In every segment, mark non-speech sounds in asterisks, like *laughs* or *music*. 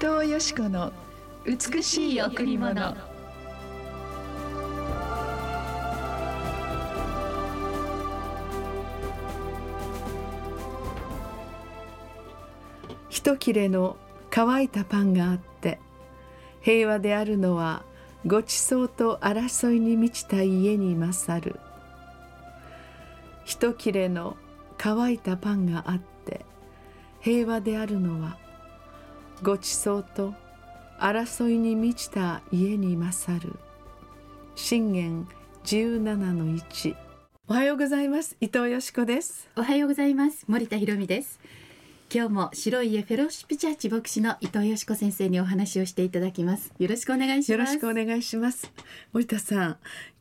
藤よし子の美しい贈り物。一切れの乾いたパンがあって平和であるのはごちそうと争いに満ちた家に勝る。一切れの乾いたパンがあって平和であるのはごちそうと争いに満ちた家に勝る。信玄17の1おはようございます。伊藤よしこです。おはようございます。森田博美です。今日も白い家フェローシップチャーチ牧師の伊藤よしこ先生にお話をしていただきます。よろしくお願いします。よろしくお願いします。森田さん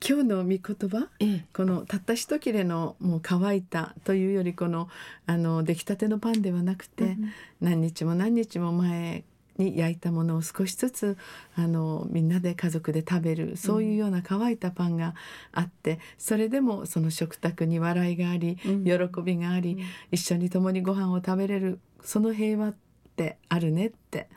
今日の御言葉、ええ、このたった一切れのもう乾いたというよりこのあの出来たてのパンではなくて、うん、何日も何日も前に焼いたものを少しずつあのみんなで家族で食べるそういうような乾いたパンがあって、それでもその食卓に笑いがあり、喜びがあり、一緒に共にご飯を食べれるその平和ってあるねって、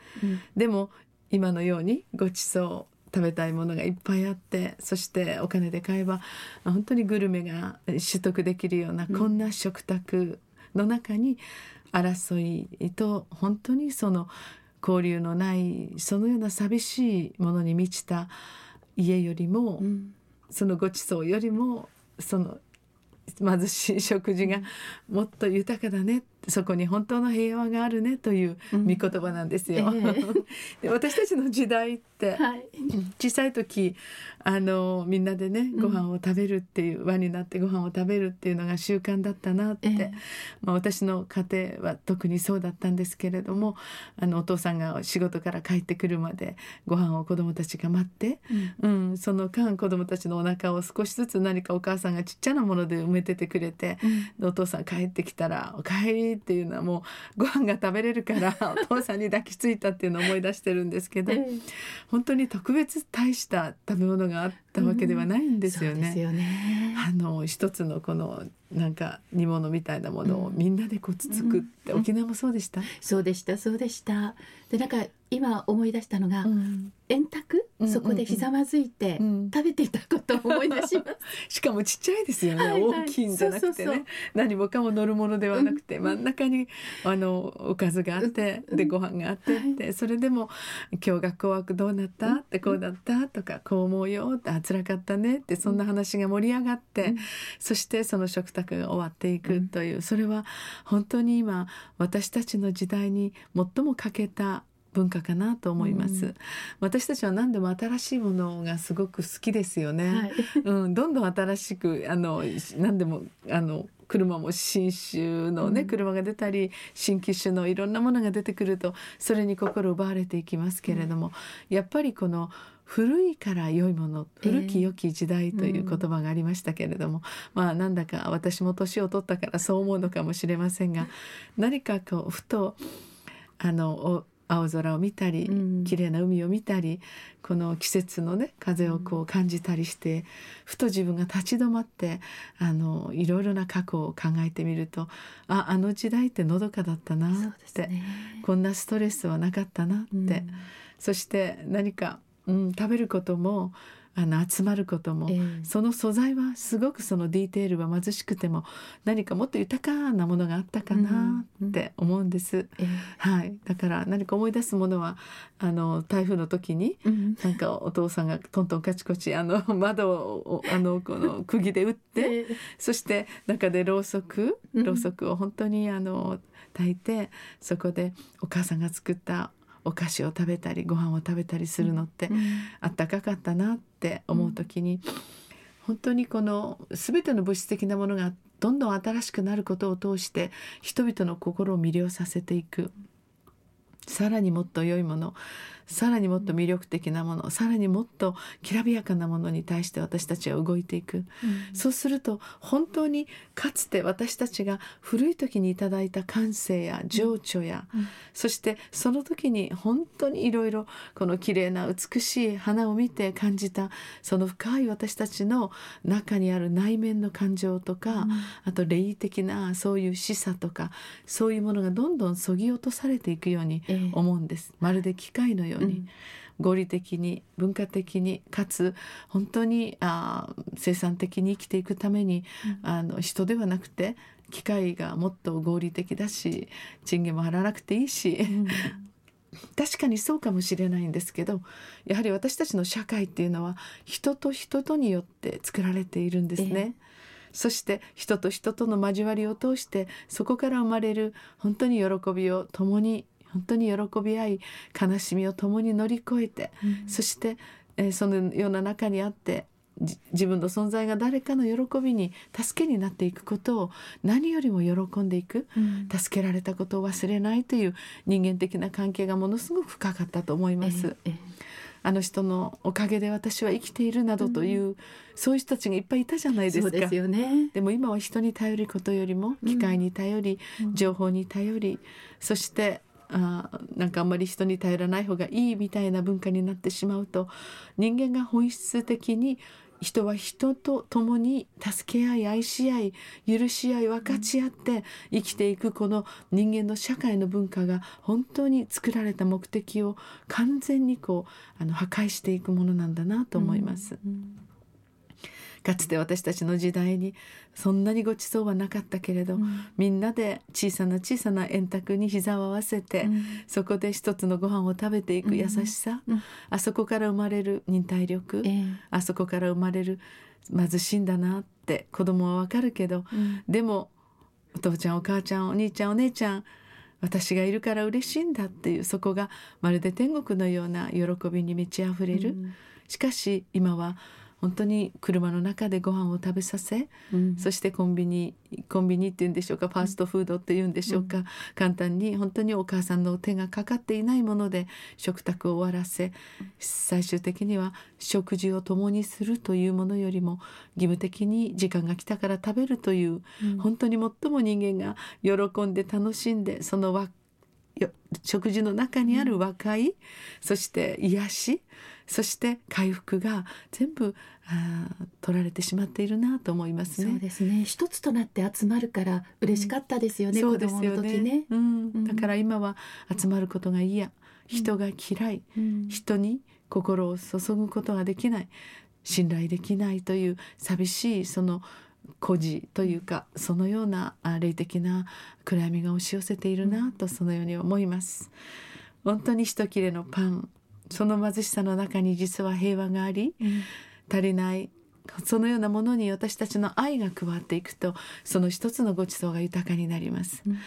でも今のようにごちそう食べたいものがいっぱいあってそしてお金で買えば本当にグルメが取得できるような、こんな食卓の中に争いと本当にその交流のないそのような寂しいものに満ちた家よりも、うん、そのごちそうよりもその貧しい食事がもっと豊かだね。そこに本当の平和があるねという御言葉なんですよ。うんえ。*laughs* ー、で私たちの時代って、はい、小さい時あのみんなでねご飯を食べるっていう、うん、輪になってご飯を食べるっていうのが習慣だったなって、えー、まあ、私の家庭は特にそうだったんですけれどもあのお父さんが仕事から帰ってくるまでご飯を子供たちが待って、うん、うん、その間子供たちのお腹を少しずつ何かお母さんがちっちゃなもので埋めててくれて、お父さん帰ってきたら「おかえり」っていうのはもう *laughs* ご飯が食べれるから *laughs* お父さんに抱きついたっていうのを思い出してるんですけど、本当に特別大した食べ物があったわけではないんですよね。うん、よね。あの一つのこのなんか煮物みたいなものをみんなでこうつつくって、うん、沖縄もそうでした、そうでしたそうでした。でなんか今思い出したのが、うん、円卓？そこでひざまずいて食べていたことを思い出します、しかもちっちゃいですよね、はいはい、大きいんじゃなくてね。何もかも乗るものではなくて、真ん。中にあのおかずがあって、でご飯があってって、それでも「今日学校はどうなった?」って「こうだった?」とか「こう思うよ」って「あ辛かったね」ってそんな話が盛り上がって、そしてその食卓が終わっていくという、それは本当に今私たちの時代に最も欠けた文化かなと思います、うん、私たちは何でも新しいものがすごく好きですよね、はい、うん、どんどん新しくあの何でもあの車も新種のね、車が出たり新機種のいろんなものが出てくるとそれに心奪われていきますけれども、うん、やっぱりこの古いから良いもの古き良き時代という言葉がありましたけれども、えーうん、まあなんだか私も年を取ったからそう思うのかもしれませんが何かこうふとあの青空を見たり、うん、綺麗な海を見たりこの季節のね風をこう感じたりして、うん、ふと自分が立ち止まってあのいろいろな過去を考えてみるとああの時代ってのどかだったなって、ね、こんなストレスはなかったなって、うん、そして何か、うん、食べることもあの集まることも、えー、その素材はすごくそのディテールは貧しくても何かもっと豊かなものがあったかなって思うんです、はい、だから何か思い出すものはあの台風の時に、うん、なんかお父さんがトントンカチコチあの *laughs* 窓をあのこの釘で打って、えー、そして中でろうそくろうそくを本当にあの炊いてそこでお母さんが作ったお菓子を食べたりご飯を食べたりするのって、うん、あったかかったなって思う時に、うん、本当にこの全ての物質的なものがどんどん新しくなることを通して人々の心を魅了させていく。さらにもっと良いものさらにもっと魅力的なものさらにもっときらびやかなものに対して私たちは動いていく、うん、そうすると本当にかつて私たちが古い時にいただいた感性や情緒や、うん、そしてその時に本当にいろいろこの綺麗な美しい花を見て感じたその深い私たちの中にある内面の感情とか、うん、あと霊的なそういう示唆とかそういうものがどんどんそぎ落とされていくように思うんです、えまるで機械のように。うん合理的に文化的にかつ本当にあ生産的に生きていくために、うん、あの人ではなくて機械がもっと合理的だし賃金も払わなくていいし、うん、*laughs* 確かにそうかもしれないんですけどやはり私たちの社会っていうのは人と人とによって作られているんですね。えそして人と人との交わりを通してそこから生まれる本当に喜びを共に本当に喜び合い悲しみを共に乗り越えて、うん、そして、えー、そのような中にあって自分の存在が誰かの喜びに助けになっていくことを何よりも喜んでいく、うん、助けられたことを忘れないという人間的な関係がものすごく深かったと思います。ええあの人のおかげで私は生きているなどという、うん、そういう人たちがいっぱいいたじゃないですか。でね。でも今は人に頼ることよりも機械に頼り、うん、情報に頼り、そしてあなんかあんまり人に頼らない方がいいみたいな文化になってしまうと人間が本質的に人は人と共に助け合い愛し合い許し合い分かち合って生きていくこの人間の社会の文化が本当に作られた目的を完全にこうあの破壊していくものなんだなと思います。うんうんかつて私たちの時代にそんなにごちそうはなかったけれど、うん、みんなで小さな小さな円卓に膝を合わせて、うん、そこで一つのご飯を食べていく優しさ、うん、あそこから生まれる忍耐力、えー、あそこから生まれる貧しいんだなって子供はわかるけど、でもお父ちゃんお母ちゃんお兄ちゃんお姉ちゃん私がいるから嬉しいんだっていうそこがまるで天国のような喜びに満ち溢れる、しかし今は本当に車の中でご飯を食べさせ、うん、そしてコンビニコンビニっていうんでしょうかファーストフードっていうんでしょうか、うん、簡単に本当にお母さんの手がかかっていないもので食卓を終わらせ最終的には食事を共にするというものよりも義務的に時間が来たから食べるという、うん、本当に最も人間が喜んで楽しんでその食事の中にある和解、そして癒しそして回復が全部あ取られてしまっているなと思いますね。そうですね。一つとなって集まるから嬉しかったですよね。うん、そうですよね。ねうん、だから今は集まることが嫌、人が嫌い、うん、人に心を注ぐことができない、信頼できないという寂しいその孤児というかそのような霊的な暗闇が押し寄せているなとそのように思います。本当に一切れのパンその貧しさの中に実は平和があり、うん、足りないそのようなものに私たちの愛が加わっていくとその一つのごちそうが豊かになります、うん、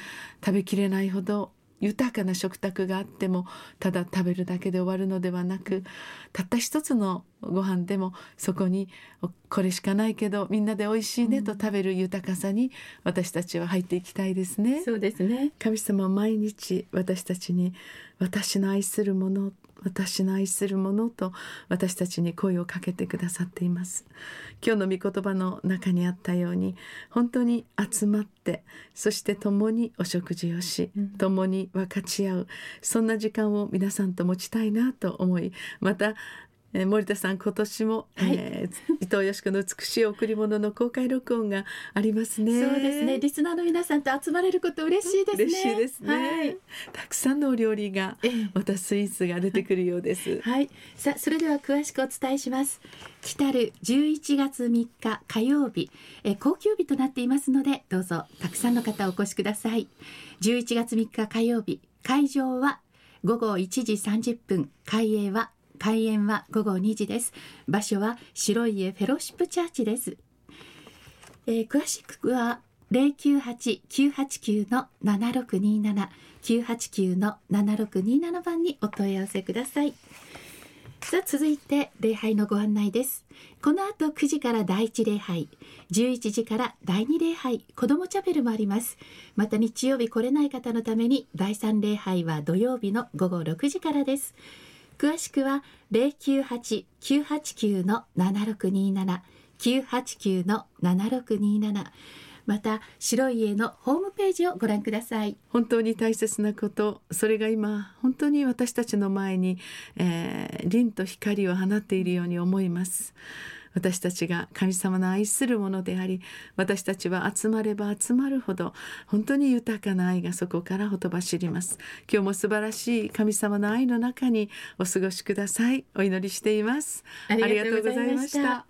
食べきれないほど豊かな食卓があってもただ食べるだけで終わるのではなくたった一つのご飯でもそこにこれしかないけどみんなで美味しいねと食べる豊かさに私たちは入っていきたいですね。そうですね。神様は毎日私たちに私の愛するもの私の愛するものと私たちに声をかけてくださっています。今日の御言葉の中にあったように本当に集まってそして共にお食事をし、共に分かち合うそんな時間を皆さんと持ちたいなと思いまたえー、森田さん今年も、はい、えー、伊藤よしこの美しい贈り物の公開録音がありますね。そうですね。リスナーの皆さんと集まれること嬉しいですね。嬉しいですね、はい、たくさんのお料理が、えー、またスイーツが出てくるようです。*laughs* はい。さあそれでは詳しくお伝えします。来たる11月3日火曜日、えー、高級日となっていますのでどうぞたくさんの方お越しください。11月3日火曜日。会場は午後1時30分。開営は開演は午後2時です。場所は白家フェロシップチャーチです、えー、詳しくは098-989の7627 989の7627番にお問い合わせください。さあ続いて礼拝のご案内です。この後9時から第1礼拝。11時から第2礼拝。子どもチャペルもあります。また日曜日来れない方のために第3礼拝は土曜日の午後6時からです。詳しくは098-989-7627 989-7627また白い家のホームページをご覧ください。本当に大切なことそれが今本当に私たちの前に、えー、凛と光を放っているように思います。私たちが神様の愛するものであり私たちは集まれば集まるほど本当に豊かな愛がそこからほとばしります。今日も素晴らしい神様の愛の中にお過ごしください。お祈りしています。ありがとうございました